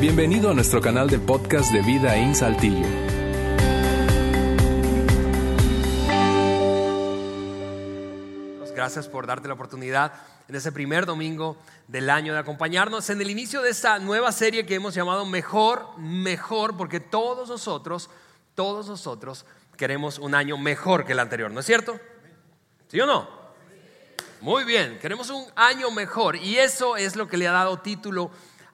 Bienvenido a nuestro canal de podcast de Vida en Saltillo. Gracias por darte la oportunidad en ese primer domingo del año de acompañarnos en el inicio de esta nueva serie que hemos llamado Mejor, Mejor, porque todos nosotros, todos nosotros queremos un año mejor que el anterior, ¿no es cierto? ¿Sí o no? Muy bien, queremos un año mejor y eso es lo que le ha dado título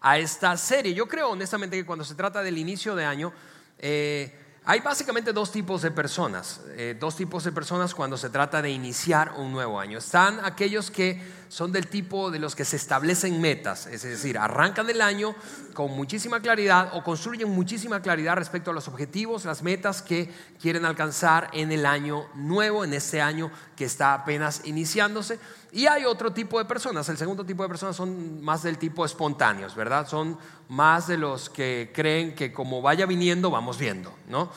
a esta serie. Yo creo honestamente que cuando se trata del inicio de año, eh, hay básicamente dos tipos de personas, eh, dos tipos de personas cuando se trata de iniciar un nuevo año. Están aquellos que son del tipo de los que se establecen metas, es decir, arrancan el año con muchísima claridad o construyen muchísima claridad respecto a los objetivos, las metas que quieren alcanzar en el año nuevo, en este año que está apenas iniciándose. Y hay otro tipo de personas, el segundo tipo de personas son más del tipo espontáneos, ¿verdad? Son más de los que creen que como vaya viniendo, vamos viendo, ¿no?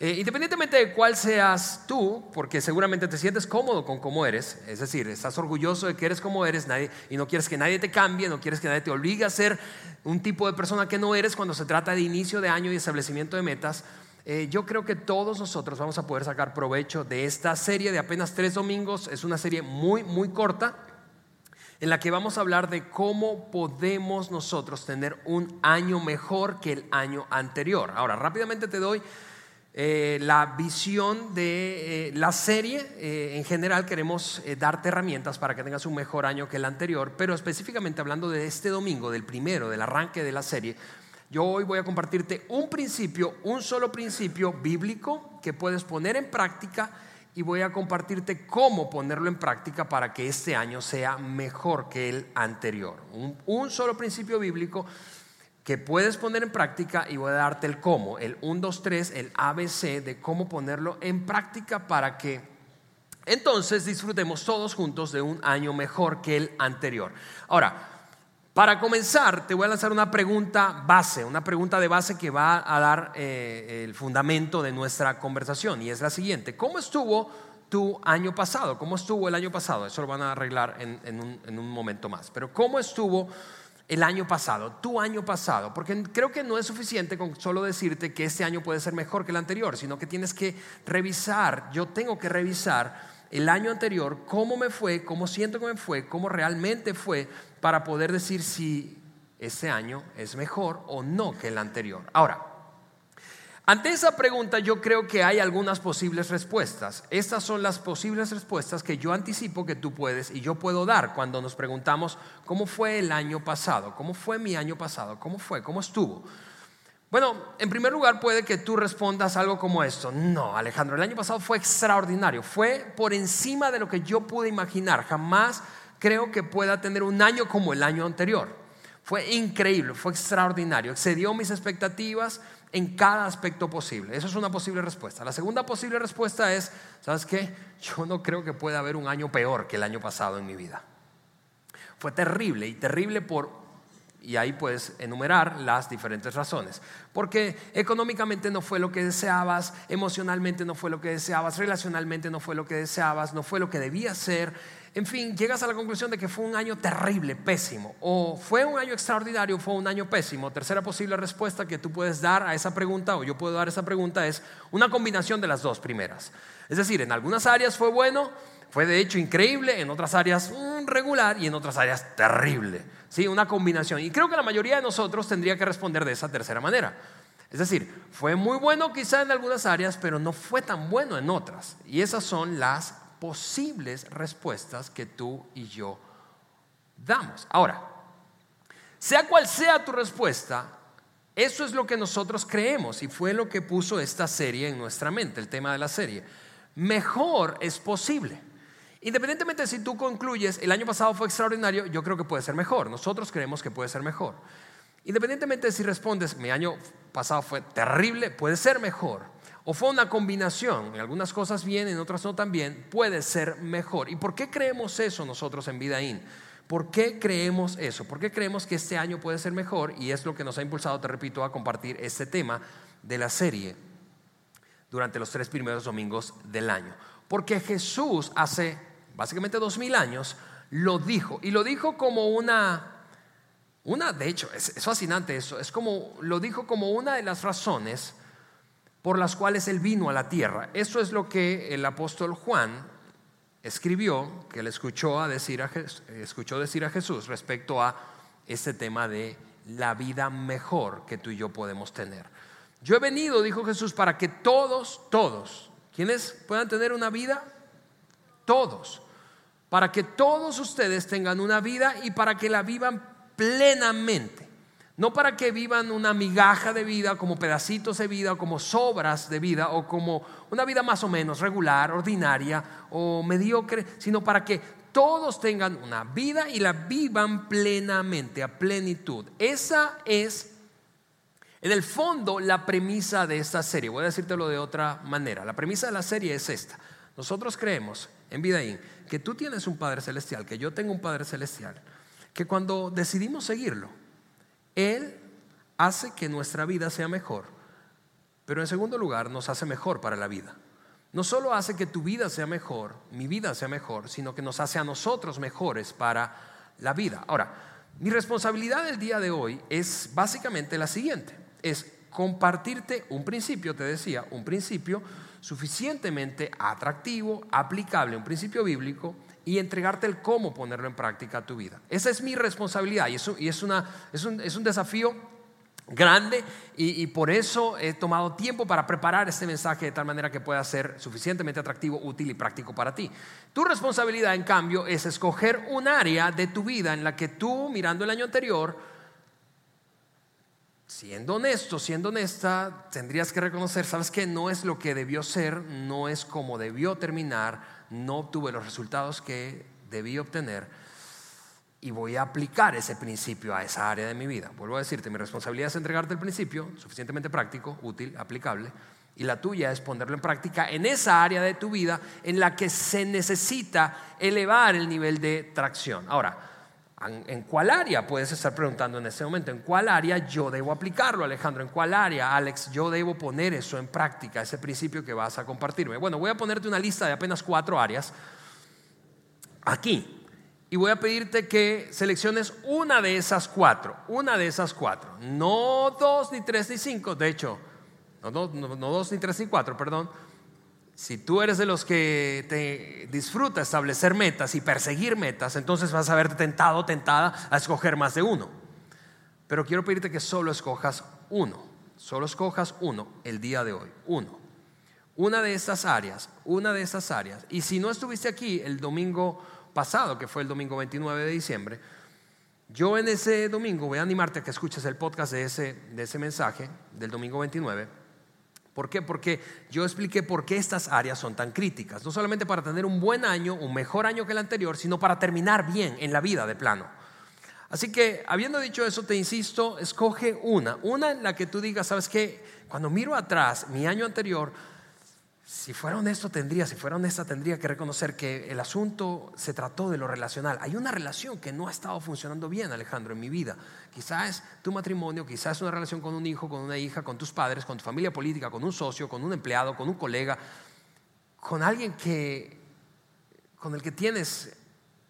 Eh, independientemente de cuál seas tú, porque seguramente te sientes cómodo con cómo eres, es decir, estás orgulloso de que eres como eres nadie, y no quieres que nadie te cambie, no quieres que nadie te obligue a ser un tipo de persona que no eres cuando se trata de inicio de año y establecimiento de metas, eh, yo creo que todos nosotros vamos a poder sacar provecho de esta serie de apenas tres domingos. Es una serie muy, muy corta en la que vamos a hablar de cómo podemos nosotros tener un año mejor que el año anterior. Ahora, rápidamente te doy eh, la visión de eh, la serie. en general queremos darte herramientas para que tengas un mejor año que el anterior, pero específicamente hablando de este domingo, del primero, del arranque de la serie, yo hoy voy a compartirte un principio, un solo principio bíblico que puedes poner en práctica y voy a compartirte cómo ponerlo en práctica para que este año sea mejor que el anterior. Un, solo principio bíblico que puedes poner en práctica y voy a darte el cómo, el 1, 2, 3, el ABC de cómo ponerlo en práctica para que entonces disfrutemos todos juntos de un año mejor que el anterior. Ahora, para comenzar, te voy a lanzar una pregunta base, una pregunta de base que va a dar eh, el fundamento de nuestra conversación y es la siguiente. ¿Cómo estuvo tu año pasado? ¿Cómo estuvo el año pasado? Eso lo van a arreglar en, un, en un momento más. Pero ¿cómo estuvo el año pasado, tu año pasado? Porque creo que no es suficiente con solo decirte que este año puede ser mejor que el anterior, sino que tienes que revisar, yo tengo que revisar el año anterior, cómo me fue, cómo siento que me fue, cómo realmente fue, para poder decir si ese año es mejor o no que el anterior. Ahora, ante esa pregunta yo creo que hay algunas posibles respuestas. Estas son las posibles respuestas que yo anticipo que tú puedes y yo puedo dar cuando nos preguntamos cómo fue el año pasado, cómo fue mi año pasado, cómo fue, cómo estuvo. Bueno, en primer lugar puede que tú respondas algo como esto. No, Alejandro, el año pasado fue extraordinario, fue por encima de lo que yo pude imaginar. Jamás creo que pueda tener un año como el año anterior. Fue increíble, fue extraordinario, excedió mis expectativas en cada aspecto posible. Esa es una posible respuesta. La segunda posible respuesta es, ¿sabes qué? Yo no creo que pueda haber un año peor que el año pasado en mi vida. Fue terrible y terrible por y ahí puedes enumerar las diferentes razones. Porque económicamente no fue lo que deseabas, emocionalmente no fue lo que deseabas, relacionalmente no fue lo que deseabas, no fue lo que debía ser. En fin, llegas a la conclusión de que fue un año terrible, pésimo. O fue un año extraordinario, fue un año pésimo. Tercera posible respuesta que tú puedes dar a esa pregunta, o yo puedo dar a esa pregunta, es una combinación de las dos primeras. Es decir, en algunas áreas fue bueno, fue de hecho increíble, en otras áreas mm, regular y en otras áreas terrible. ¿Sí? Una combinación. Y creo que la mayoría de nosotros tendría que responder de esa tercera manera. Es decir, fue muy bueno quizá en algunas áreas, pero no fue tan bueno en otras. Y esas son las posibles respuestas que tú y yo damos. Ahora, sea cual sea tu respuesta, eso es lo que nosotros creemos y fue lo que puso esta serie en nuestra mente, el tema de la serie. Mejor es posible. Independientemente de si tú concluyes, el año pasado fue extraordinario, yo creo que puede ser mejor. Nosotros creemos que puede ser mejor. Independientemente de si respondes, mi año pasado fue terrible, puede ser mejor. O fue una combinación, en algunas cosas bien, en otras no tan bien, puede ser mejor. ¿Y por qué creemos eso nosotros en Vidaín? ¿Por qué creemos eso? ¿Por qué creemos que este año puede ser mejor? Y es lo que nos ha impulsado, te repito, a compartir este tema de la serie durante los tres primeros domingos del año. Porque Jesús hace básicamente dos mil años, lo dijo. Y lo dijo como una, Una, de hecho, es, fascinante eso, es como, lo dijo como una de las razones por las cuales Él vino a la tierra. Eso es lo que el apóstol Juan escribió, que le escuchó, a decir a, escuchó decir a Jesús respecto a este tema de la vida mejor que tú y yo podemos tener. Yo he venido, dijo Jesús, para que todos, todos, quienes puedan tener una vida, todos, para que todos ustedes tengan una vida y para que la vivan plenamente. No para que vivan una migaja de vida, como pedacitos de vida, o como sobras de vida, o como una vida más o menos regular, ordinaria o mediocre, sino para que todos tengan una vida y la vivan plenamente, a plenitud. Esa es, en el fondo, la premisa de esta serie. Voy a decírtelo de otra manera. La premisa de la serie es esta. Nosotros creemos en Vidaín que tú tienes un Padre Celestial, que yo tengo un Padre Celestial, que cuando decidimos seguirlo, Él hace que nuestra vida sea mejor, pero en segundo lugar nos hace mejor para la vida. No solo hace que tu vida sea mejor, mi vida sea mejor, sino que nos hace a nosotros mejores para la vida. Ahora, mi responsabilidad del día de hoy es básicamente la siguiente, es compartirte un principio, te decía, un principio suficientemente atractivo, aplicable, un principio bíblico, y entregarte el cómo ponerlo en práctica a tu vida. Esa es mi responsabilidad y, es, una, es, un, es un desafío grande y, por eso he tomado tiempo para preparar este mensaje de tal manera que pueda ser suficientemente atractivo, útil y práctico para ti. Tu responsabilidad, en cambio, es escoger un área de tu vida en la que tú, mirando el año anterior, siendo honesto, siendo honesta, tendrías que reconocer, sabes que no es lo que debió ser, no es como debió terminar, no obtuve los resultados que debí obtener y voy a aplicar ese principio a esa área de mi vida. Vuelvo a decirte, mi responsabilidad es entregarte el principio, suficientemente práctico, útil, aplicable, y la tuya es ponerlo en práctica en esa área de tu vida en la que se necesita elevar el nivel de tracción. Ahora, ¿en cuál área? Puedes estar preguntando en este momento, ¿en cuál área yo debo aplicarlo, Alejandro? ¿En cuál área, Alex, yo debo poner eso en práctica, ese principio que vas a compartirme? Bueno, voy a ponerte una lista de apenas cuatro áreas aquí y voy a pedirte que selecciones una de esas cuatro, una de esas cuatro, no dos, ni tres, ni cinco, de hecho, no, dos, ni tres, ni cuatro, perdón. Si tú eres de los que te disfruta establecer metas y perseguir metas, entonces vas a verte tentado, tentada a escoger más de uno. Pero quiero pedirte que solo escojas uno, solo escojas uno el día de hoy, uno. Una de estas áreas, una de estas áreas. Y si no estuviste aquí el domingo pasado, que fue el domingo 29 de diciembre, yo en ese domingo voy a animarte a que escuches el podcast de ese, de ese mensaje del domingo 29. ¿Por qué? Porque yo expliqué por qué estas áreas son tan críticas. No solamente para tener un buen año, un mejor año que el anterior, sino para terminar bien en la vida de plano. Así que, habiendo dicho eso, te insisto, escoge una. Una en la que tú digas, ¿sabes qué? Cuando miro atrás, mi año anterior, si fuera honesto tendría, si fuera honesta tendría que reconocer que el asunto se trató de lo relacional. Hay una relación que no ha estado funcionando bien, Alejandro, en mi vida. Quizás tu matrimonio, quizás una relación con un hijo, con una hija, con tus padres, con tu familia política, con un socio, con un empleado, con un colega, con alguien que con el que tienes,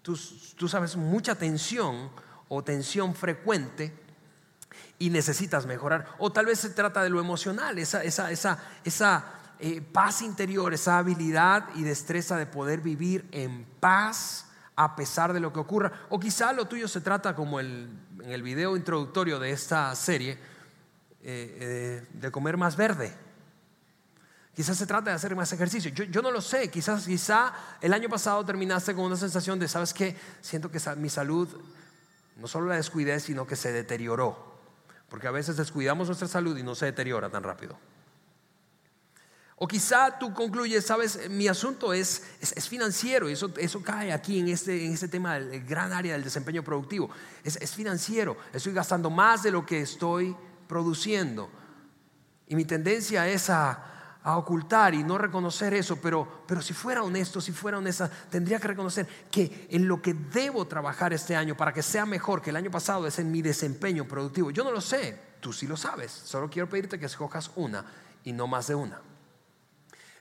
tú, tú sabes, mucha tensión o tensión frecuente y necesitas mejorar. O tal vez se trata de lo emocional, esa, esa, esa, esa eh, paz interior, esa habilidad y destreza de poder vivir en paz a pesar de lo que ocurra. O quizá lo tuyo se trata como el, en el video introductorio de esta serie, eh, eh, de comer más verde. Quizás se trata de hacer más ejercicio. Yo, no lo sé. Quizás, quizá el año pasado terminaste con una sensación de, ¿sabes qué? Siento que mi salud no solo la descuidé, sino que se deterioró. Porque a veces descuidamos nuestra salud y no se deteriora tan rápido. O quizá tú concluyes, sabes, mi asunto es, es, financiero, y eso, eso cae aquí en este, en este tema del gran área del desempeño productivo. Es, es financiero, estoy gastando más de lo que estoy produciendo. Y mi tendencia es a, a, ocultar y no reconocer eso, pero, pero si fuera honesto, si fuera honesta, tendría que reconocer que en lo que debo trabajar este año para que sea mejor que el año pasado es en mi desempeño productivo. Yo no lo sé, tú sí lo sabes, solo quiero pedirte que escojas una y no más de una.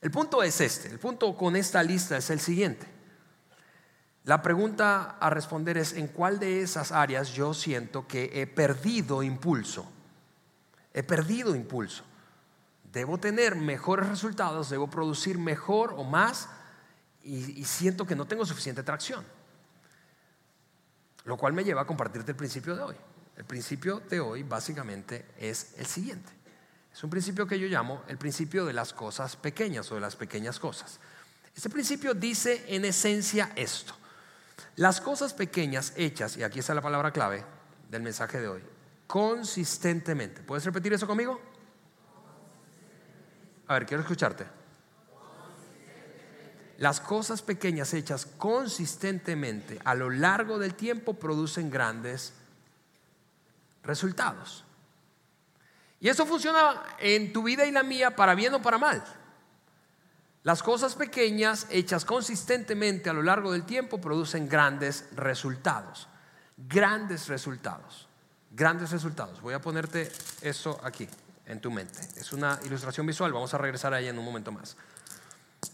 El punto es este, el punto con esta lista es el siguiente. La pregunta a responder es, ¿en cuál de esas áreas yo siento que he perdido impulso? He perdido impulso. Debo tener mejores resultados, debo producir mejor o más y, siento que no tengo suficiente tracción. Lo cual me lleva a compartirte el principio de hoy. El principio de hoy básicamente es el siguiente. Es un principio que yo llamo el principio de las cosas pequeñas o de las pequeñas cosas. Este principio dice en esencia esto. Las cosas pequeñas hechas, y aquí está la palabra clave del mensaje de hoy, consistentemente. ¿Puedes repetir eso conmigo? A ver, quiero escucharte. Las cosas pequeñas hechas consistentemente a lo largo del tiempo producen grandes resultados. Y eso funciona en tu vida y la mía para bien o para mal. Las cosas pequeñas hechas consistentemente a lo largo del tiempo producen grandes resultados. Grandes resultados. Grandes resultados. Voy a ponerte eso aquí en tu mente. Es una ilustración visual. Vamos a regresar a ella en un momento más.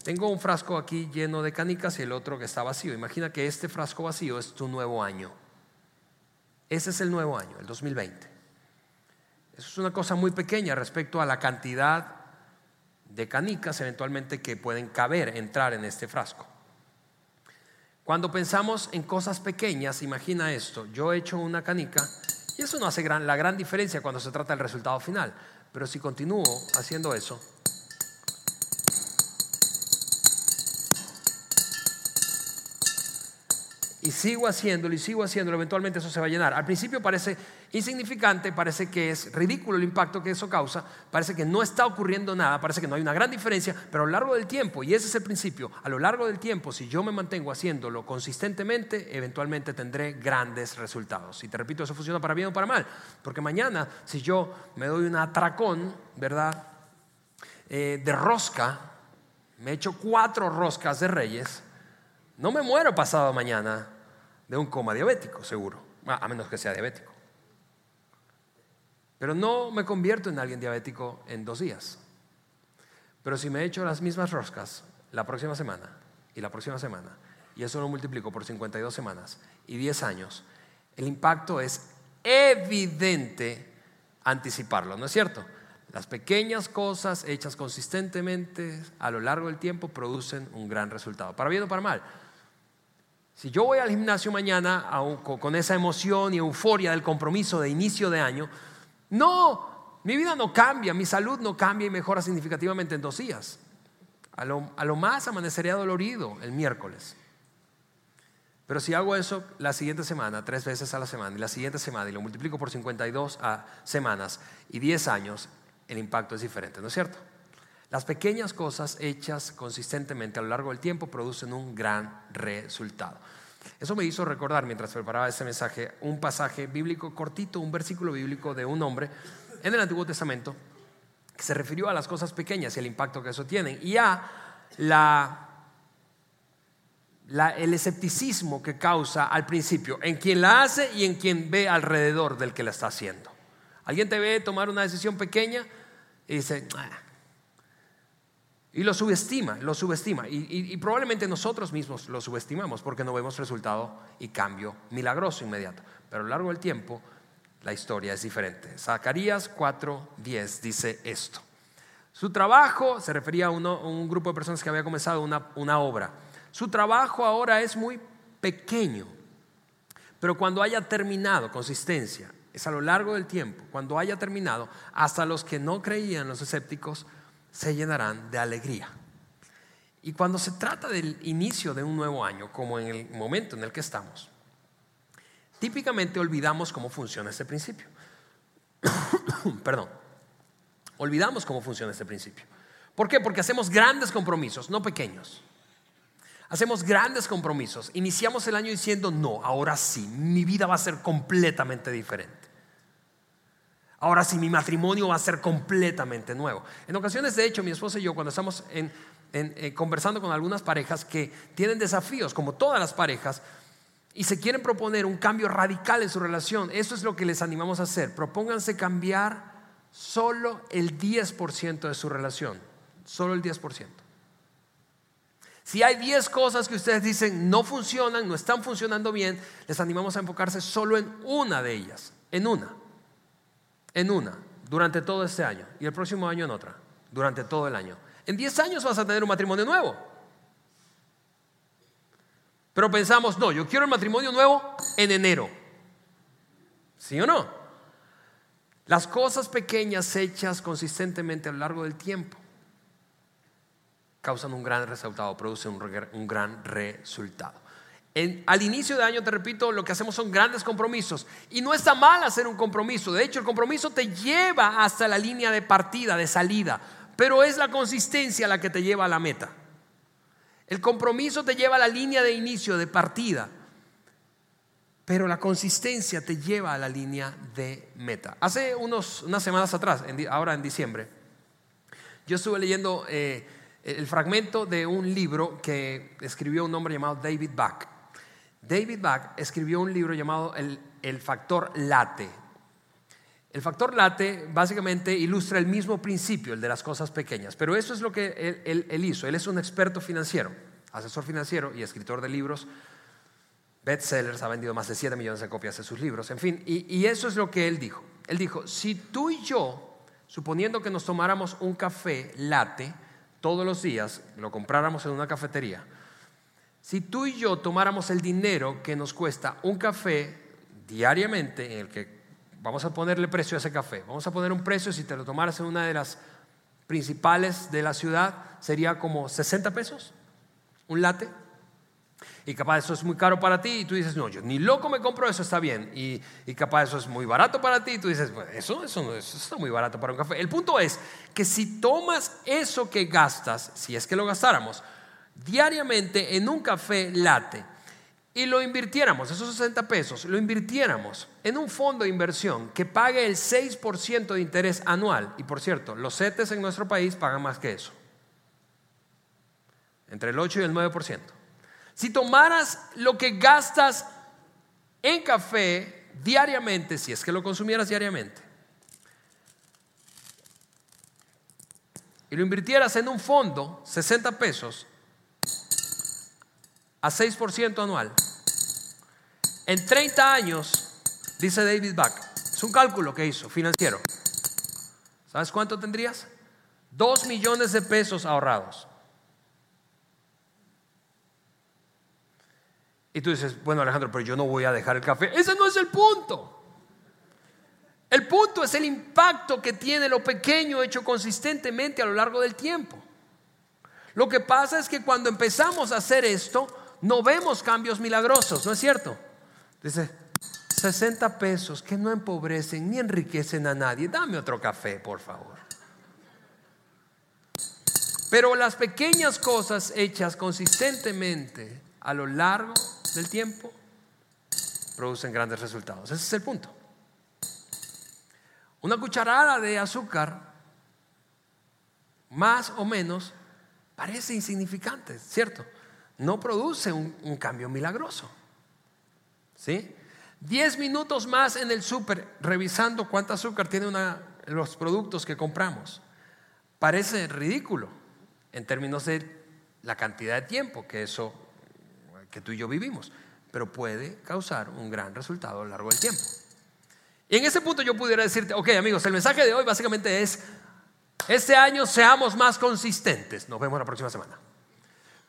Tengo un frasco aquí lleno de canicas y el otro que está vacío. Imagina que este frasco vacío es tu nuevo año. Ese es el nuevo año, el 2020. Eso es una cosa muy pequeña respecto a la cantidad de canicas eventualmente que pueden caber, entrar en este frasco. Cuando pensamos en cosas pequeñas, imagina esto, yo he hecho una canica y eso no hace la gran diferencia cuando se trata del resultado final, pero si continúo haciendo eso, y sigo haciéndolo y sigo haciéndolo, eventualmente eso se va a llenar. Al principio parece insignificante, parece que es ridículo el impacto que eso causa, parece que no está ocurriendo nada, parece que no hay una gran diferencia, pero a lo largo del tiempo, y ese es el principio, a lo largo del tiempo, si yo me mantengo haciéndolo consistentemente, eventualmente tendré grandes resultados. Y te repito, eso funciona para bien o para mal, porque mañana si yo me doy un atracón, ¿verdad? Eh, de rosca, me echo cuatro roscas de reyes, no me muero pasado mañana de un coma diabético, seguro, a menos que sea diabético. Pero no me convierto en alguien diabético en dos días. Pero si me echo las mismas roscas la próxima semana y la próxima semana, y eso lo multiplico por 52 semanas y 10 años, el impacto es evidente anticiparlo, ¿no es cierto? Las pequeñas cosas hechas consistentemente a lo largo del tiempo producen un gran resultado, para bien o para mal. Si yo voy al gimnasio mañana con esa emoción y euforia del compromiso de inicio de año, no, mi vida no cambia, mi salud no cambia y mejora significativamente en dos días. A lo, más amanecería dolorido el miércoles. Pero si hago eso la siguiente semana, tres veces a la semana, y la siguiente semana, y lo multiplico por 52 semanas y 10 años, el impacto es diferente, ¿no es cierto? Las pequeñas cosas hechas consistentemente a lo largo del tiempo producen un gran resultado. Eso me hizo recordar mientras preparaba este mensaje un pasaje bíblico cortito, un versículo bíblico de un hombre en el Antiguo Testamento que se refirió a las cosas pequeñas y el impacto que eso tiene y a el escepticismo que causa al principio en quien la hace y en quien ve alrededor del que la está haciendo. Alguien te ve tomar una decisión pequeña y dice, ah, y lo subestima, lo subestima. Y, probablemente nosotros mismos lo subestimamos porque no vemos resultado y cambio milagroso inmediato. Pero a lo largo del tiempo la historia es diferente. Zacarías 4:10 dice esto. Su trabajo, se refería a, un grupo de personas que había comenzado una, una obra. Su trabajo ahora es muy pequeño, pero cuando haya terminado, consistencia, es a lo largo del tiempo, cuando haya terminado, hasta los que no creían, los escépticos, se llenarán de alegría. Y cuando se trata del inicio de un nuevo año, como en el momento en el que estamos, típicamente olvidamos cómo funciona este principio. Perdón, olvidamos cómo funciona este principio. ¿Por qué? Porque hacemos grandes compromisos, no pequeños. Hacemos grandes compromisos. Iniciamos el año diciendo, no, ahora sí, mi vida va a ser completamente diferente. Ahora sí, mi matrimonio va a ser completamente nuevo. En ocasiones, de hecho, mi esposa y yo, cuando estamos eh, conversando con algunas parejas que tienen desafíos, como todas las parejas, y se quieren proponer un cambio radical en su relación, eso es lo que les animamos a hacer. Propónganse cambiar solo el 10% de su relación, solo el 10%. Si hay 10 cosas que ustedes dicen no funcionan, no están funcionando bien, les animamos a enfocarse solo en una de ellas, en una, en una, durante todo este año y el próximo año en otra, durante todo el año. En 10 años vas a tener un matrimonio nuevo. Pero pensamos, no, yo quiero el matrimonio nuevo en enero. ¿Sí o no? Las cosas pequeñas hechas consistentemente a lo largo del tiempo causan un gran resultado, producen un, gran resultado. Al inicio de año, te repito, lo que hacemos son grandes compromisos. Y no está mal hacer un compromiso. De hecho, el compromiso te lleva hasta la línea de partida, de salida. Pero es la consistencia la que te lleva a la meta. El compromiso te lleva a la línea de inicio, de partida. Pero la consistencia te lleva a la línea de meta. Hace unos, unas semanas atrás, ahora en diciembre, yo estuve leyendo... Eh, el fragmento de un libro que escribió un hombre llamado David Back. David Back escribió un libro llamado El, factor late. El factor late básicamente ilustra el mismo principio, el de las cosas pequeñas, pero eso es lo que él, hizo. Él es un experto financiero, asesor financiero y escritor de libros, bestsellers, ha vendido más de 7 millones de copias de sus libros, en fin, y, y eso es lo que él dijo. Él dijo, si tú y yo, suponiendo que nos tomáramos un café late, todos los días, lo compráramos en una cafetería, si tú y yo tomáramos el dinero que nos cuesta un café diariamente, en el que vamos a ponerle precio a ese café, vamos a poner un precio, si te lo tomaras en una de las principales de la ciudad, sería como 60 pesos, un latte. Y capaz eso es muy caro para ti y tú dices, no, yo ni loco me compro eso, está bien. Y, y capaz eso es muy barato para ti y tú dices, bueno, eso, eso, eso está muy barato para un café. El punto es que si tomas eso que gastas, si es que lo gastáramos, diariamente en un café latte y lo invirtiéramos, esos 60 pesos, lo invirtiéramos en un fondo de inversión que pague el 6% de interés anual. Y por cierto, los CETES en nuestro país pagan más que eso. Entre el 8 y el 9%. Si tomaras lo que gastas en café diariamente, si es que lo consumieras diariamente, y lo invirtieras en un fondo, 60 pesos, a 6% anual, en 30 años, dice David Back, es un cálculo que hizo financiero, ¿sabes cuánto tendrías? Dos millones de pesos ahorrados. Y tú dices, bueno Alejandro, pero yo no voy a dejar el café. Ese no es el punto. El punto es el impacto que tiene lo pequeño hecho consistentemente a lo largo del tiempo. Lo que pasa es que cuando empezamos a hacer esto, no vemos cambios milagrosos, ¿no es cierto? Dice, 60 pesos que no empobrecen ni enriquecen a nadie. Dame otro café, por favor. Pero las pequeñas cosas hechas consistentemente a lo largo del tiempo producen grandes resultados. Ese es el punto. Una cucharada de azúcar, más o menos, parece insignificante, ¿cierto? No produce un, cambio milagroso. ¿Sí? Diez minutos más en el súper revisando cuánto azúcar tienen los productos que compramos. Parece ridículo en términos de la cantidad de tiempo que eso que tú y yo vivimos, pero puede causar un gran resultado a lo largo del tiempo. Y en ese punto yo pudiera decirte, ok amigos, el mensaje de hoy básicamente es, este año seamos más consistentes. Nos vemos la próxima semana.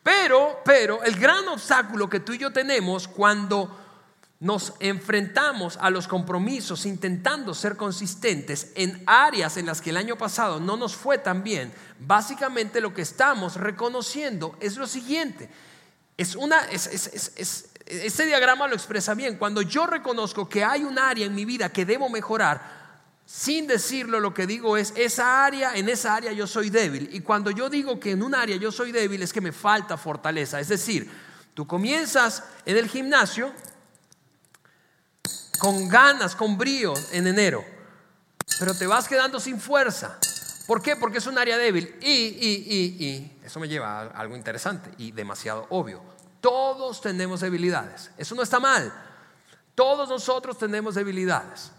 Pero, pero, el gran obstáculo que tú y yo tenemos cuando nos enfrentamos a los compromisos intentando ser consistentes en áreas en las que el año pasado no nos fue tan bien, básicamente lo que estamos reconociendo es lo siguiente, es una, este diagrama lo expresa bien. Cuando yo reconozco que hay un área en mi vida que debo mejorar, sin decirlo, lo que digo es, esa área, en esa área yo soy débil. Y cuando yo digo que en un área yo soy débil, es que me falta fortaleza. Es decir, tú comienzas en el gimnasio con ganas, con brío en enero, pero te vas quedando sin fuerza. ¿Por qué? Porque es un área débil. Y, y, y, y, eso me lleva a algo interesante y demasiado obvio. Todos tenemos debilidades. Eso no está mal. Todos nosotros tenemos debilidades.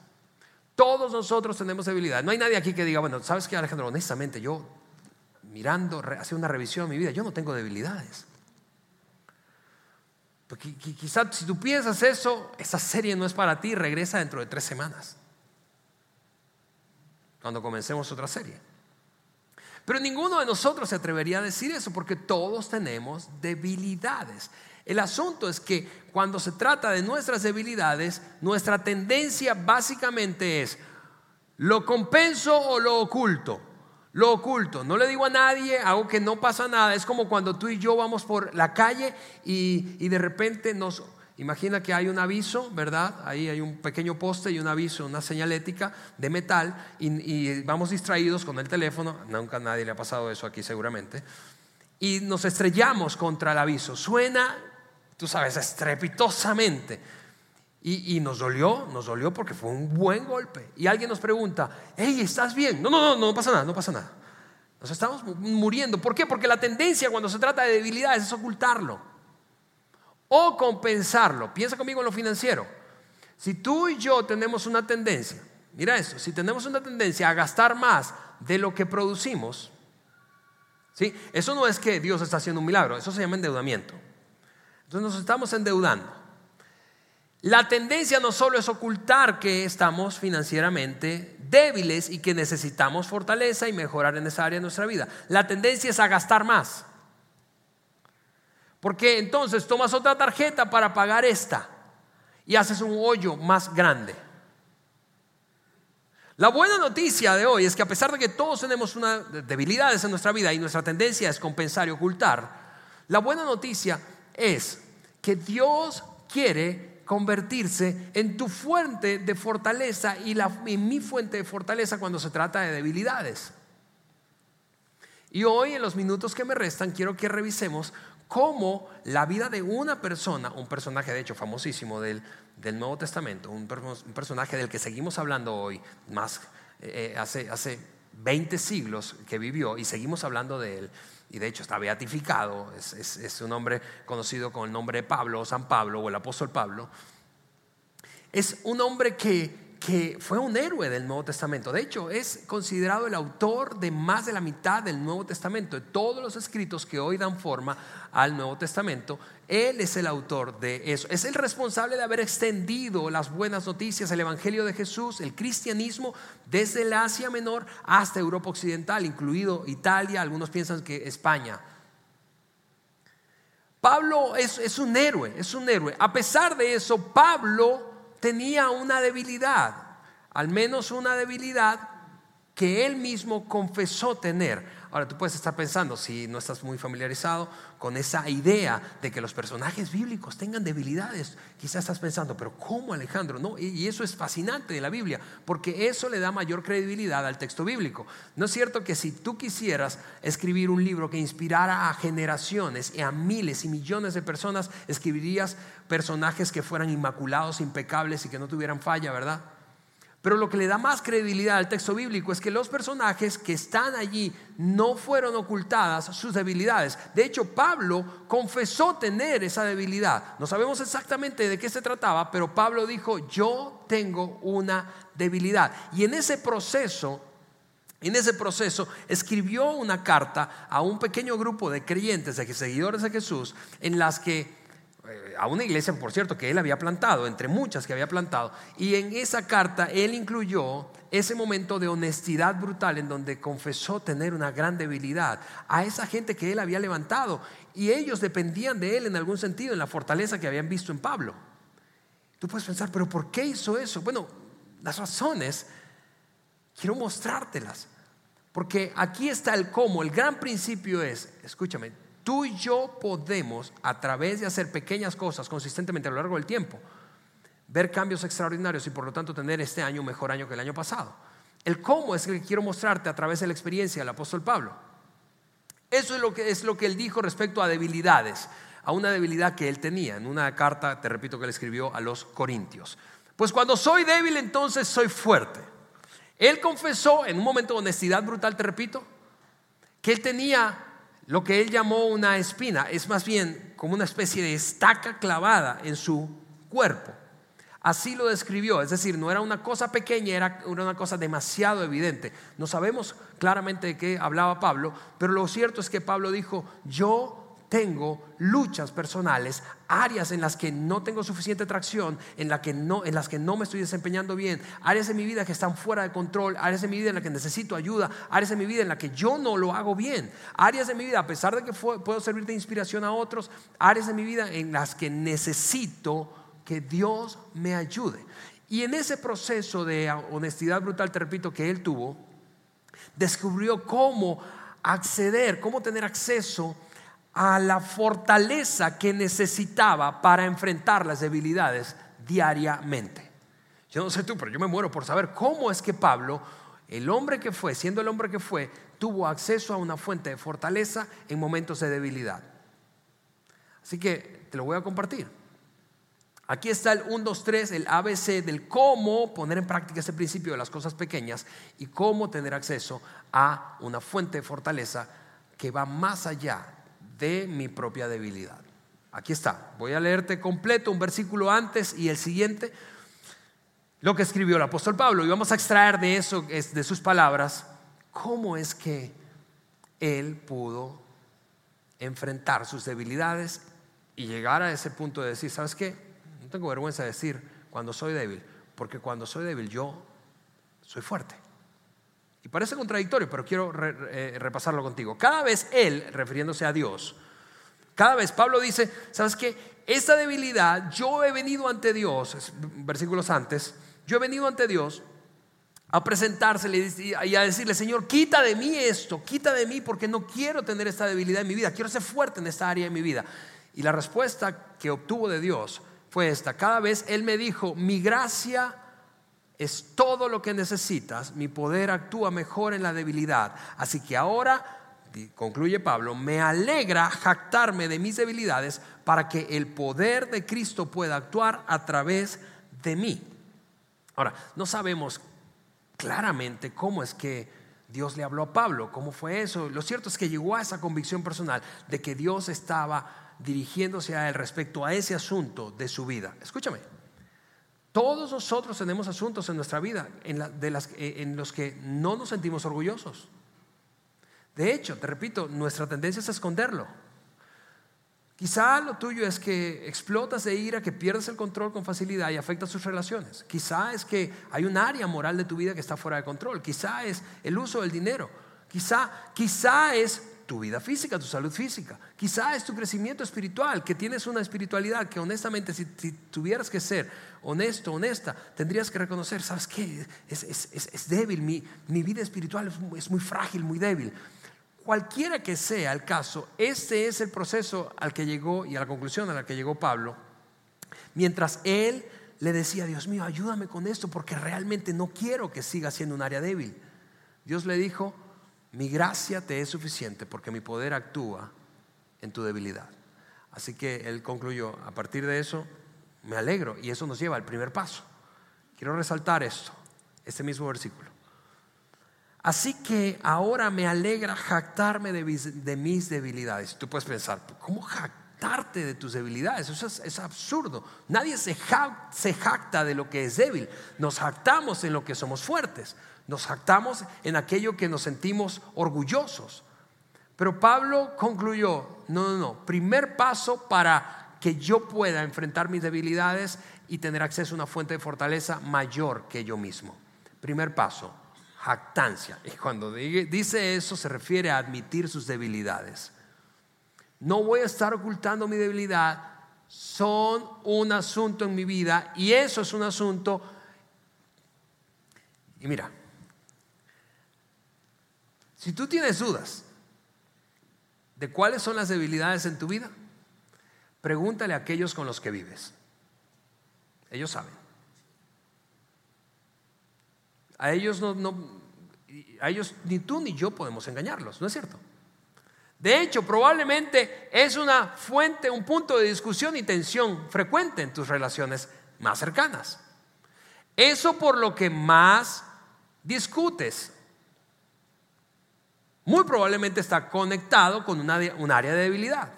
Todos nosotros tenemos debilidades. No hay nadie aquí que diga, bueno, ¿sabes qué, Alejandro? Honestamente, yo mirando, haciendo una revisión de mi vida, yo no tengo debilidades. Porque quizás si tú piensas eso, esa serie no es para ti, regresa dentro de tres semanas. Cuando comencemos otra serie. Pero ninguno de nosotros se atrevería a decir eso porque todos tenemos debilidades. El asunto es que cuando se trata de nuestras debilidades, nuestra tendencia básicamente es, ¿lo compenso o lo oculto? Lo oculto, no le digo a nadie, hago que no pasa nada. Es como cuando tú y yo vamos por la calle y, de repente nos... Imagina que hay un aviso, ¿verdad? Ahí hay un pequeño poste y un aviso, una señalética de metal y, vamos distraídos con el teléfono. Nunca a nadie le ha pasado eso aquí seguramente. Y nos estrellamos contra el aviso. Suena, tú sabes, estrepitosamente. Y, y, nos dolió, nos dolió porque fue un buen golpe. Y alguien nos pregunta, hey, ¿estás bien? No, no, no, no pasa nada, no pasa nada. Nos estamos muriendo. ¿Por qué? Porque la tendencia cuando se trata de debilidades es ocultarlo o compensarlo. Piensa conmigo en lo financiero. Si tú y yo tenemos una tendencia, mira esto, si tenemos una tendencia a gastar más de lo que producimos, ¿sí? eso no es que Dios está haciendo un milagro, eso se llama endeudamiento. Entonces nos estamos endeudando. La tendencia no solo es ocultar que estamos financieramente débiles y que necesitamos fortaleza y mejorar en esa área de nuestra vida. La tendencia es a gastar más. Porque entonces tomas otra tarjeta para pagar esta y haces un hoyo más grande. La buena noticia de hoy es que a pesar de que todos tenemos una debilidades en nuestra vida y nuestra tendencia es compensar y ocultar, la buena noticia es que Dios quiere convertirse en tu fuente de fortaleza y en mi fuente de fortaleza cuando se trata de debilidades. Y hoy, en los minutos que me restan, quiero que revisemos cómo la vida de una persona, un personaje de hecho famosísimo del, Nuevo Testamento, un, personaje del que seguimos hablando hoy, más eh, hace, hace 20 siglos que vivió y seguimos hablando de él, y de hecho está beatificado, es, un hombre conocido con el nombre de Pablo, o San Pablo, o el apóstol Pablo. Es un hombre que, que fue un héroe del Nuevo Testamento. De hecho, es considerado el autor de más de la mitad del Nuevo Testamento, de todos los escritos que hoy dan forma al Nuevo Testamento. Él es el autor de eso. Es el responsable de haber extendido las buenas noticias, el Evangelio de Jesús, el cristianismo, desde el Asia Menor hasta Europa Occidental, incluido Italia, algunos piensan que España. Pablo es, es un héroe, es un héroe. A pesar de eso, Pablo tenía una debilidad, al menos una debilidad que él mismo confesó tener. Ahora tú puedes estar pensando, si no estás muy familiarizado con esa idea de que los personajes bíblicos tengan debilidades, quizás estás pensando, pero ¿cómo Alejandro? No, y eso es fascinante de la Biblia, porque eso le da mayor credibilidad al texto bíblico. No es cierto que si tú quisieras escribir un libro que inspirara a generaciones y a miles y millones de personas, escribirías personajes que fueran inmaculados, impecables y que no tuvieran falla, ¿verdad? Pero lo que le da más credibilidad al texto bíblico es que los personajes que están allí no fueron ocultadas sus debilidades. De hecho, Pablo confesó tener esa debilidad. No sabemos exactamente de qué se trataba, pero Pablo dijo, yo tengo una debilidad. Y en ese proceso, en ese proceso escribió una carta a un pequeño grupo de creyentes, de seguidores de Jesús, en las que a una iglesia, por cierto, que él había plantado, entre muchas que había plantado, y en esa carta él incluyó ese momento de honestidad brutal en donde confesó tener una gran debilidad a esa gente que él había levantado, y ellos dependían de él en algún sentido, en la fortaleza que habían visto en Pablo. Tú puedes pensar, pero ¿por qué hizo eso? Bueno, las razones, quiero mostrártelas, porque aquí está el cómo, el gran principio es, escúchame, Tú y yo podemos, a través de hacer pequeñas cosas consistentemente a lo largo del tiempo, ver cambios extraordinarios y por lo tanto tener este año un mejor año que el año pasado. El cómo es que quiero mostrarte a través de la experiencia del apóstol Pablo. Eso es lo que, es lo que él dijo respecto a debilidades, a una debilidad que él tenía en una carta, te repito, que le escribió a los Corintios. Pues cuando soy débil, entonces soy fuerte. Él confesó en un momento de honestidad brutal, te repito, que él tenía lo que él llamó una espina es más bien como una especie de estaca clavada en su cuerpo. Así lo describió, es decir, no era una cosa pequeña, era una cosa demasiado evidente. No sabemos claramente de qué hablaba Pablo, pero lo cierto es que Pablo dijo, yo tengo luchas personales, áreas en las que no tengo suficiente tracción, en, la que no, en las que no me estoy desempeñando bien, áreas de mi vida que están fuera de control, áreas de mi vida en las que necesito ayuda, áreas de mi vida en las que yo no lo hago bien, áreas de mi vida, a pesar de que puedo servir de inspiración a otros, áreas de mi vida en las que necesito que Dios me ayude. Y en ese proceso de honestidad brutal, te repito, que él tuvo, descubrió cómo acceder, cómo tener acceso a la fortaleza que necesitaba para enfrentar las debilidades diariamente. Yo no sé tú, pero yo me muero por saber cómo es que Pablo, el hombre que fue, siendo el hombre que fue, tuvo acceso a una fuente de fortaleza en momentos de debilidad. Así que te lo voy a compartir. Aquí está el 1, 2, 3, el ABC del cómo poner en práctica ese principio de las cosas pequeñas y cómo tener acceso a una fuente de fortaleza que va más allá de mi propia debilidad. Aquí está. Voy a leerte completo un versículo antes y el siguiente. Lo que escribió el apóstol Pablo. Y vamos a extraer de eso, de sus palabras, cómo es que él pudo enfrentar sus debilidades y llegar a ese punto de decir, ¿sabes qué? No tengo vergüenza de decir cuando soy débil, porque cuando soy débil yo soy fuerte. Y parece contradictorio, pero quiero eh, repasarlo contigo. Cada vez Él, refiriéndose a Dios, cada vez Pablo dice, ¿sabes qué? Esta debilidad, yo he venido ante Dios, versículos antes, yo he venido ante Dios a presentársele y a decirle, Señor, quita de mí esto, quita de mí porque no quiero tener esta debilidad en mi vida, quiero ser fuerte en esta área de mi vida. Y la respuesta que obtuvo de Dios fue esta. Cada vez Él me dijo, mi gracia es todo lo que necesitas, mi poder actúa mejor en la debilidad. Así que ahora, concluye Pablo, me alegra jactarme de mis debilidades para que el poder de Cristo pueda actuar a través de mí. Ahora, no sabemos claramente cómo es que Dios le habló a Pablo, cómo fue eso. Lo cierto es que llegó a esa convicción personal de que Dios estaba dirigiéndose a él respecto a ese asunto de su vida. Escúchame, todos nosotros tenemos asuntos en nuestra vida eh, en, los que no nos sentimos orgullosos. De hecho, te repito, nuestra tendencia es esconderlo. Quizá lo tuyo es que explotas de ira, que pierdes el control con facilidad y afectas tus relaciones. Quizá es que hay un área moral de tu vida que está fuera de control. Quizá es el uso del dinero. Quizá, quizá es tu vida física, tu salud física. Quizá es tu crecimiento espiritual, que tienes una espiritualidad que honestamente si, tuvieras que ser honesto, honesta, tendrías que reconocer, ¿sabes qué? Es, débil, mi, vida espiritual es, muy frágil, muy débil. Cualquiera que sea el caso, este es el proceso al que llegó y a la conclusión a la que llegó Pablo, mientras él le decía, Dios mío, ayúdame con esto porque realmente no quiero que siga siendo un área débil. Dios le dijo, mi gracia te es suficiente porque mi poder actúa en tu debilidad. Así que él concluyó, a partir de eso, me alegro y eso nos lleva al primer paso. Quiero resaltar esto, este mismo versículo. Así que ahora me alegra jactarme de mis, debilidades. Tú puedes pensar, ¿cómo jactarte de tus debilidades? Eso es, absurdo. Nadie se jacta de lo que es débil. Nos jactamos en lo que somos fuertes. Nos jactamos en aquello que nos sentimos orgullosos. Pero Pablo concluyó, no, no, no, primer paso para que yo pueda enfrentar mis debilidades y tener acceso a una fuente de fortaleza mayor que yo mismo. Primer paso, jactancia. Y cuando dice eso se refiere a admitir sus debilidades. No voy a estar ocultando mi debilidad, son un asunto en mi vida y eso es un asunto. Y mira, si tú tienes dudas de cuáles son las debilidades en tu vida, pregúntale a aquellos con los que vives. Ellos saben. A ellos no, a ellos ni tú ni yo podemos engañarlos, ¿no es cierto? De hecho, probablemente es una fuente, un punto de discusión y tensión frecuente en tus relaciones más cercanas. Eso por lo que más discutes muy probablemente está conectado con un área de debilidad.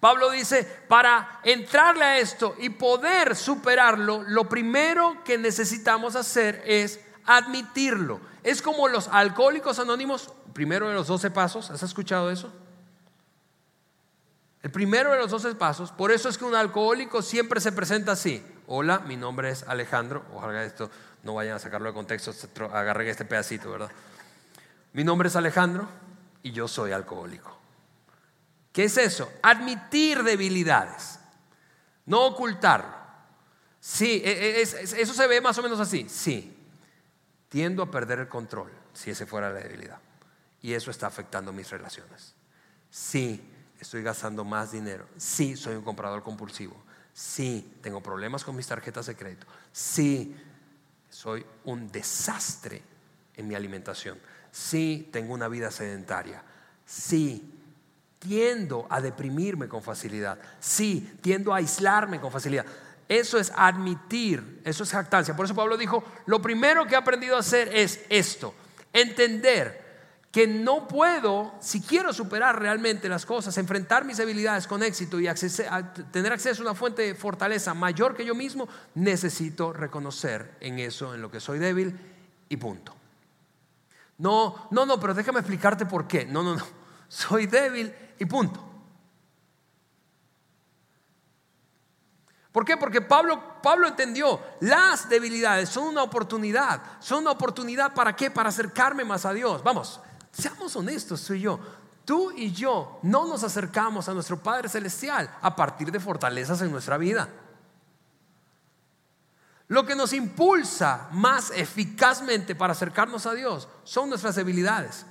Pablo dice, para entrarle a esto y poder superarlo, lo primero que necesitamos hacer es admitirlo. Es como los alcohólicos anónimos, primero de los 12 pasos, ¿has escuchado eso? El primero de los 12 pasos, por eso es que un alcohólico siempre se presenta así. Hola, mi nombre es Alejandro. Ojalá esto no vayan a sacarlo de contexto, agarren este pedacito, ¿verdad? Mi nombre es Alejandro y yo soy alcohólico. ¿Qué es eso? Admitir debilidades, no ocultarlo. Sí, e, e, eso se ve más o menos así. Sí, tiendo a perder el control si ese fuera la debilidad. Y eso está afectando mis relaciones. Sí, estoy gastando más dinero. Sí, soy un comprador compulsivo. Sí, tengo problemas con mis tarjetas de crédito. Sí, soy un desastre en mi alimentación. Sí, tengo una vida sedentaria. Sí, tiendo a deprimirme con facilidad. Sí, tiendo a aislarme con facilidad. Eso es admitir, eso es jactancia. Por eso Pablo dijo, lo primero que he aprendido a hacer es esto, entender que no puedo, si quiero superar realmente las cosas, enfrentar mis debilidades con éxito y tener acceso a una fuente de fortaleza mayor que yo mismo, necesito reconocer en eso, en lo que soy débil y punto. No, no, no, pero déjame explicarte por qué. No, no, no. Soy débil y punto. ¿Por qué? Porque Pablo, Pablo entendió, las debilidades son una oportunidad. ¿Son una oportunidad para qué? Para acercarme más a Dios. Vamos, seamos honestos tú y yo. Tú y yo no nos acercamos a nuestro Padre Celestial a partir de fortalezas en nuestra vida. Lo que nos impulsa más eficazmente para acercarnos a Dios son nuestras debilidades.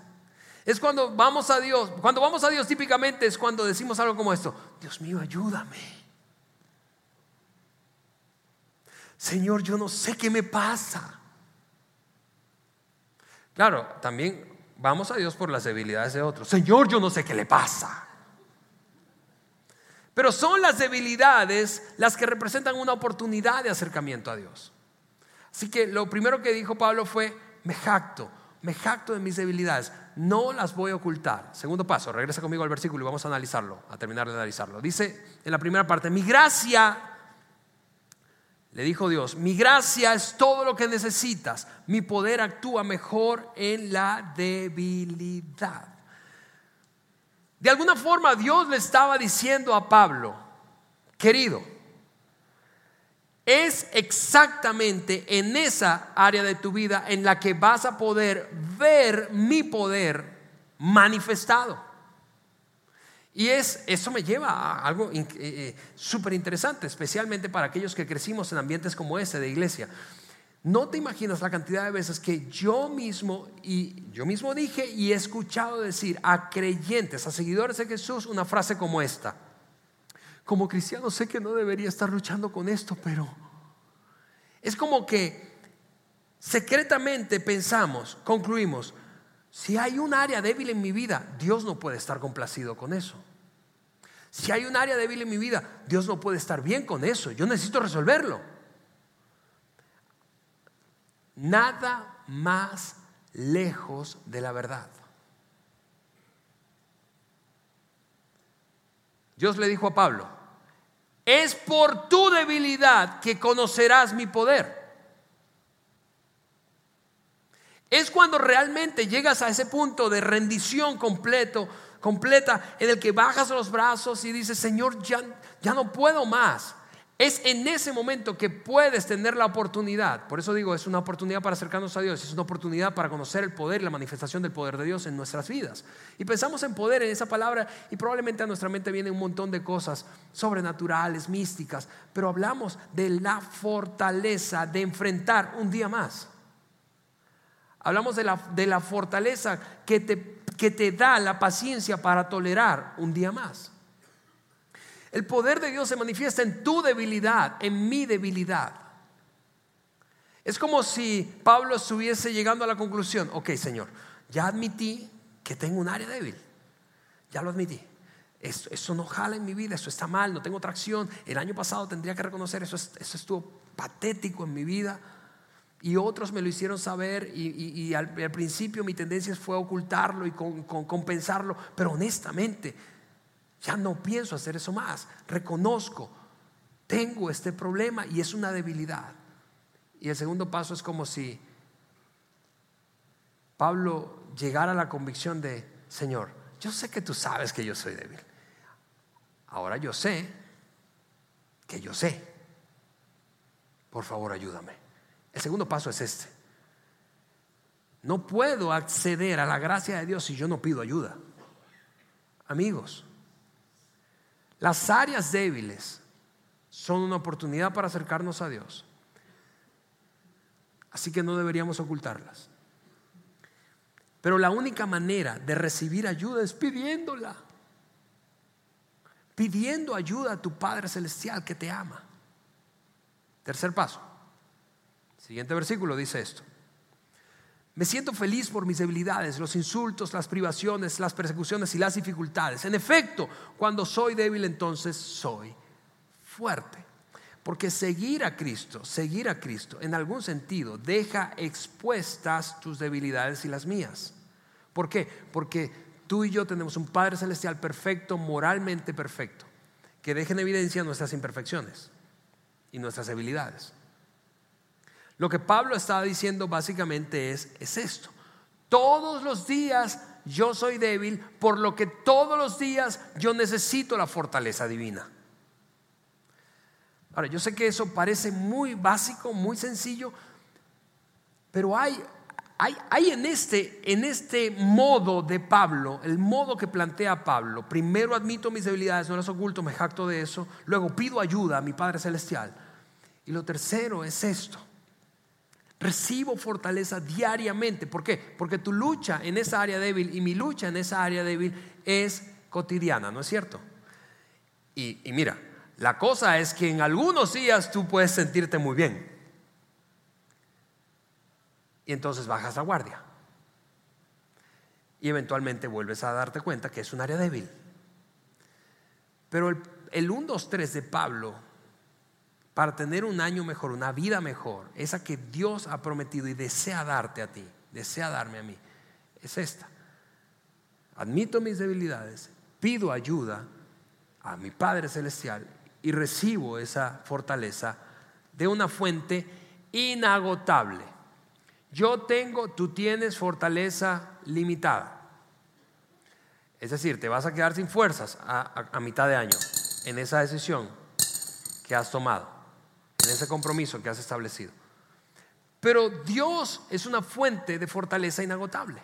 Es cuando vamos a Dios, cuando vamos a Dios típicamente es cuando decimos algo como esto, Dios mío, ayúdame. Señor, yo no sé qué me pasa. Claro, también vamos a Dios por las debilidades de otros. Señor, yo no sé qué le pasa. Pero son las debilidades las que representan una oportunidad de acercamiento a Dios. Así que lo primero que dijo Pablo fue, me jacto, me jacto de mis debilidades, no las voy a ocultar. Segundo paso, regresa conmigo al versículo y vamos a analizarlo, a terminar de analizarlo. Dice en la primera parte, mi gracia le dijo Dios, mi gracia es todo lo que necesitas, mi poder actúa mejor en la debilidad. De alguna forma Dios le estaba diciendo a Pablo, querido, es exactamente en esa área de tu vida en la que vas a poder ver mi poder manifestado. Y es, eso me lleva a algo eh, eh, súper interesante, especialmente para aquellos que crecimos en ambientes como este de iglesia. No te imaginas la cantidad de veces que yo mismo y yo mismo dije y he escuchado decir a creyentes, a seguidores de Jesús una frase como esta. Como cristiano sé que no debería estar luchando con esto, pero es como que secretamente pensamos, concluimos, si hay un área débil en mi vida, Dios no puede estar complacido con eso. Si hay un área débil en mi vida, Dios no puede estar bien con eso. Yo necesito resolverlo. Nada más lejos de la verdad. Dios le dijo a Pablo, es por tu debilidad que conocerás mi poder. Es cuando realmente llegas a ese punto de rendición completo, completa en el que bajas los brazos y dices, Señor, ya, ya no puedo más. Es en ese momento que puedes tener la oportunidad. Por eso digo, es una oportunidad para acercarnos a Dios, es una oportunidad para conocer el poder y la manifestación del poder de Dios en nuestras vidas. Y pensamos en poder, en esa palabra, y probablemente a nuestra mente vienen un montón de cosas sobrenaturales, místicas, pero hablamos de la fortaleza de enfrentar un día más. Hablamos de la, de la fortaleza que te, que te da la paciencia para tolerar un día más. El poder de Dios se manifiesta en tu debilidad, en mi debilidad. Es como si Pablo estuviese llegando a la conclusión, ok Señor, ya admití que tengo un área débil, ya lo admití. Eso, no jala en mi vida, eso está mal, no tengo tracción. El año pasado tendría que reconocer, eso, eso estuvo patético en mi vida y otros me lo hicieron saber y, al, principio mi tendencia fue ocultarlo y compensarlo, pero honestamente ya no pienso hacer eso más. Reconozco, tengo este problema y es una debilidad. Y el segundo paso es como si Pablo llegara a la convicción de, Señor, yo sé que tú sabes que yo soy débil. Ahora yo sé que yo sé. Por favor, ayúdame. El segundo paso es este. No puedo acceder a la gracia de Dios si yo no pido ayuda. Amigos, las áreas débiles son una oportunidad para acercarnos a Dios. Así que no deberíamos ocultarlas. Pero la única manera de recibir ayuda es pidiéndola. Pidiendo ayuda a tu Padre Celestial que te ama. Tercer paso. Siguiente versículo dice esto. Me siento feliz por mis debilidades, los insultos, las privaciones, las persecuciones y las dificultades. En efecto, cuando soy débil entonces soy fuerte. Porque seguir a Cristo, seguir a Cristo, en algún sentido, deja expuestas tus debilidades y las mías. ¿Por qué? Porque tú y yo tenemos un Padre Celestial perfecto, moralmente perfecto, que deja en evidencia nuestras imperfecciones y nuestras debilidades. Lo que Pablo estaba diciendo básicamente es, es esto. Todos los días yo soy débil, por lo que todos los días yo necesito la fortaleza divina. Ahora, yo sé que eso parece muy básico, muy sencillo, pero hay, hay, hay, en, este, en este modo de Pablo, el modo que plantea Pablo, primero admito mis debilidades, no las oculto, me jacto de eso, luego pido ayuda a mi Padre Celestial. Y lo tercero es esto, recibo fortaleza diariamente. ¿Por qué? Porque tu lucha en esa área débil y mi lucha en esa área débil es cotidiana, ¿no es cierto? Y, mira, la cosa es que en algunos días tú puedes sentirte muy bien. Y entonces bajas la guardia. Y eventualmente vuelves a darte cuenta que es un área débil. Pero el, el 1, 2, 3 de Pablo, para tener un año mejor, una vida mejor, esa que Dios ha prometido y desea darte a ti, desea darme a mí, es esta. Admito mis debilidades, pido ayuda a mi Padre Celestial y recibo esa fortaleza de una fuente inagotable. Yo tengo, tú tienes fortaleza limitada. Es decir, te vas a quedar sin fuerzas a, mitad de año en esa decisión que has tomado, en ese compromiso que has establecido. Pero Dios es una fuente de fortaleza inagotable.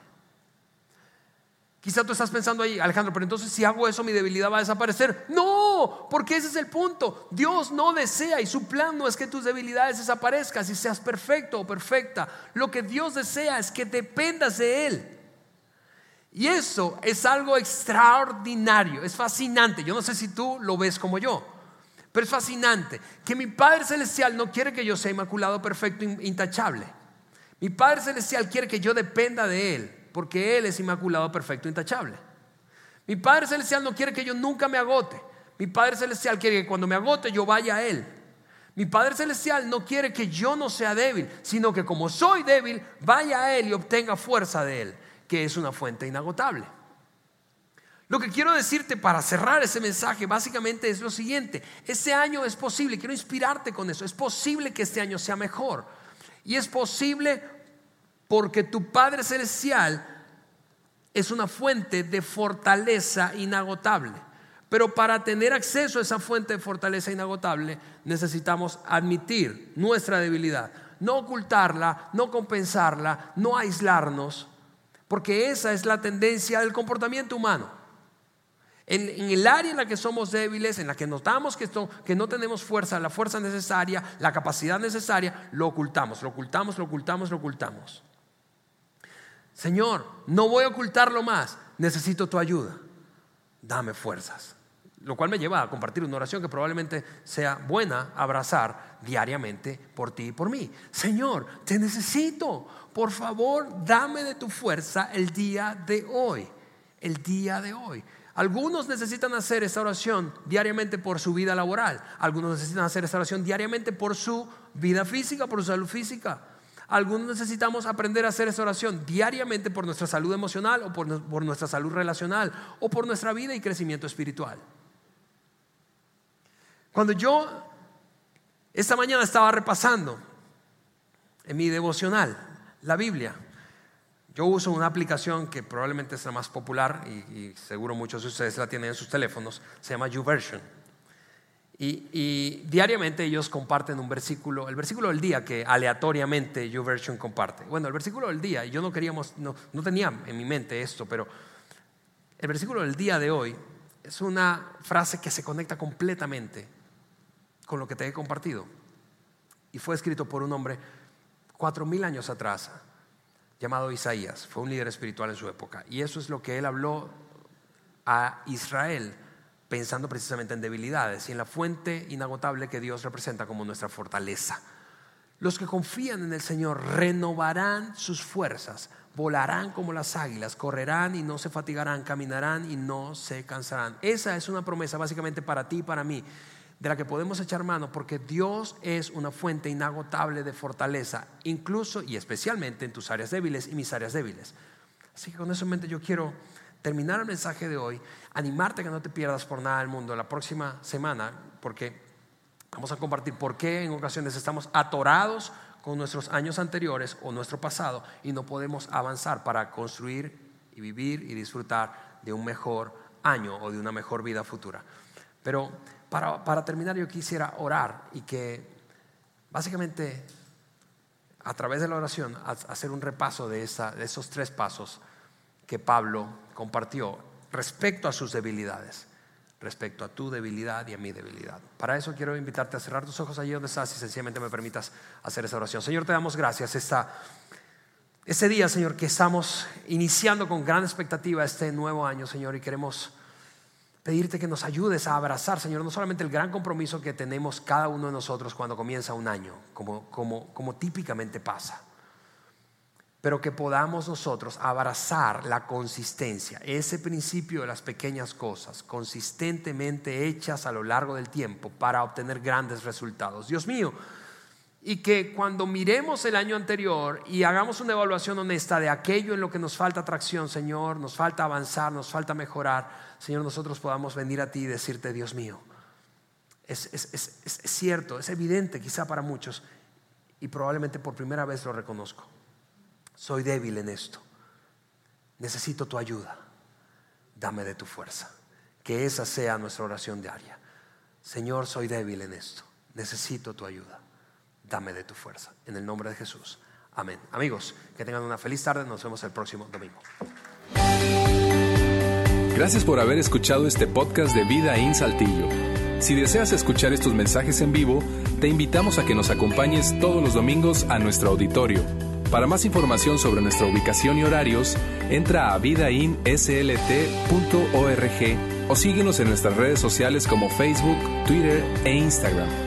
Quizá tú estás pensando ahí, Alejandro, pero entonces si hago eso mi debilidad va a desaparecer. No, porque ese es el punto. Dios no desea y su plan no es que tus debilidades desaparezcan, si seas perfecto o perfecta. Lo que Dios desea es que dependas de Él. Y eso es algo extraordinario, es fascinante. Yo no sé si tú lo ves como yo, pero es fascinante que mi Padre Celestial no quiere que yo sea inmaculado, perfecto, intachable. Mi Padre Celestial quiere que yo dependa de Él porque Él es inmaculado, perfecto, intachable. Mi Padre Celestial no quiere que yo nunca me agote. Mi Padre Celestial quiere que cuando me agote yo vaya a Él. Mi Padre Celestial no quiere que yo no sea débil, sino que como soy débil, vaya a Él y obtenga fuerza de Él, que es una fuente inagotable. Lo que quiero decirte para cerrar ese mensaje básicamente es lo siguiente. Este año es posible, quiero inspirarte con eso, es posible que este año sea mejor. Y es posible porque tu Padre Celestial es una fuente de fortaleza inagotable. Pero para tener acceso a esa fuente de fortaleza inagotable necesitamos admitir nuestra debilidad, no ocultarla, no compensarla, no aislarnos, porque esa es la tendencia del comportamiento humano. En, el área en la que somos débiles, en la que notamos que, que no tenemos fuerza, la fuerza necesaria, la capacidad necesaria, lo ocultamos, lo ocultamos, lo ocultamos, lo ocultamos. Señor, no voy a ocultarlo más, necesito tu ayuda, dame fuerzas. Lo cual me lleva a compartir una oración que probablemente sea buena abrazar diariamente por ti y por mí. Señor, te necesito, por favor, dame de tu fuerza el día de hoy, el día de hoy. Algunos necesitan hacer esta oración diariamente por su vida laboral, algunos necesitan hacer esta oración diariamente por su vida física, por su salud física. Algunos necesitamos aprender a hacer esa oración diariamente por nuestra salud emocional o por, por nuestra salud relacional o por nuestra vida y crecimiento espiritual. Cuando yo esta mañana estaba repasando en mi devocional la Biblia, yo uso una aplicación que probablemente es la más popular y, seguro muchos de ustedes la tienen en sus teléfonos, se llama YouVersion. Y, y, diariamente ellos comparten un versículo, el versículo del día que aleatoriamente YouVersion comparte. Bueno, el versículo del día, yo no queríamos, no, no tenía en mi mente esto, pero el versículo del día de hoy es una frase que se conecta completamente con lo que te he compartido. Y fue escrito por un hombre cuatro mil años atrás llamado Isaías. Fue un líder espiritual en su época. Y eso es lo que él habló a Israel, pensando precisamente en debilidades y en la fuente inagotable que Dios representa como nuestra fortaleza. Los que confían en el Señor renovarán sus fuerzas, volarán como las águilas, correrán y no se fatigarán, caminarán y no se cansarán. Esa es una promesa básicamente para ti y para mí de la que podemos echar mano porque Dios es una fuente inagotable de fortaleza, incluso y especialmente en tus áreas débiles y mis áreas débiles. Así que con eso en mente yo quiero terminar el mensaje de hoy, animarte a que no te pierdas por nada del mundo la próxima semana, porque vamos a compartir por qué en ocasiones estamos atorados con nuestros años anteriores o nuestro pasado y no podemos avanzar para construir y vivir y disfrutar de un mejor año o de una mejor vida futura. Pero para, terminar yo quisiera orar y que básicamente a través de la oración hacer un repaso de, de esos tres pasos que Pablo compartió respecto a sus debilidades, respecto a tu debilidad y a mi debilidad. Para eso quiero invitarte a cerrar tus ojos allí donde estás y sencillamente me permitas hacer esa oración. Señor, te damos gracias esta, este día, Señor, que estamos iniciando con gran expectativa este nuevo año, Señor, y queremos pedirte que nos ayudes a abrazar, Señor, no solamente el gran compromiso que tenemos cada uno de nosotros cuando comienza un año, como, como, típicamente pasa, pero que podamos nosotros abrazar la consistencia, ese principio de las pequeñas cosas, consistentemente hechas a lo largo del tiempo para obtener grandes resultados. Dios mío, y que cuando miremos el año anterior y hagamos una evaluación honesta de aquello en lo que nos falta atracción, Señor, nos falta avanzar, nos falta mejorar, Señor, nosotros podamos venir a ti y decirte, Dios mío, es, cierto, es evidente quizá para muchos y probablemente por primera vez lo reconozco. Soy débil en esto. Necesito tu ayuda. Dame de tu fuerza. Que esa sea nuestra oración diaria. Señor, soy débil en esto. Necesito tu ayuda. Dame de tu fuerza. En el nombre de Jesús. Amén. Amigos, que tengan una feliz tarde. Nos vemos el próximo domingo. Gracias por haber escuchado este podcast de Vida en Saltillo. Si deseas escuchar estos mensajes en vivo, te invitamos a que nos acompañes todos los domingos a nuestro auditorio. Para más información sobre nuestra ubicación y horarios, entra a vidainslt.org o síguenos en nuestras redes sociales como Facebook, Twitter e Instagram.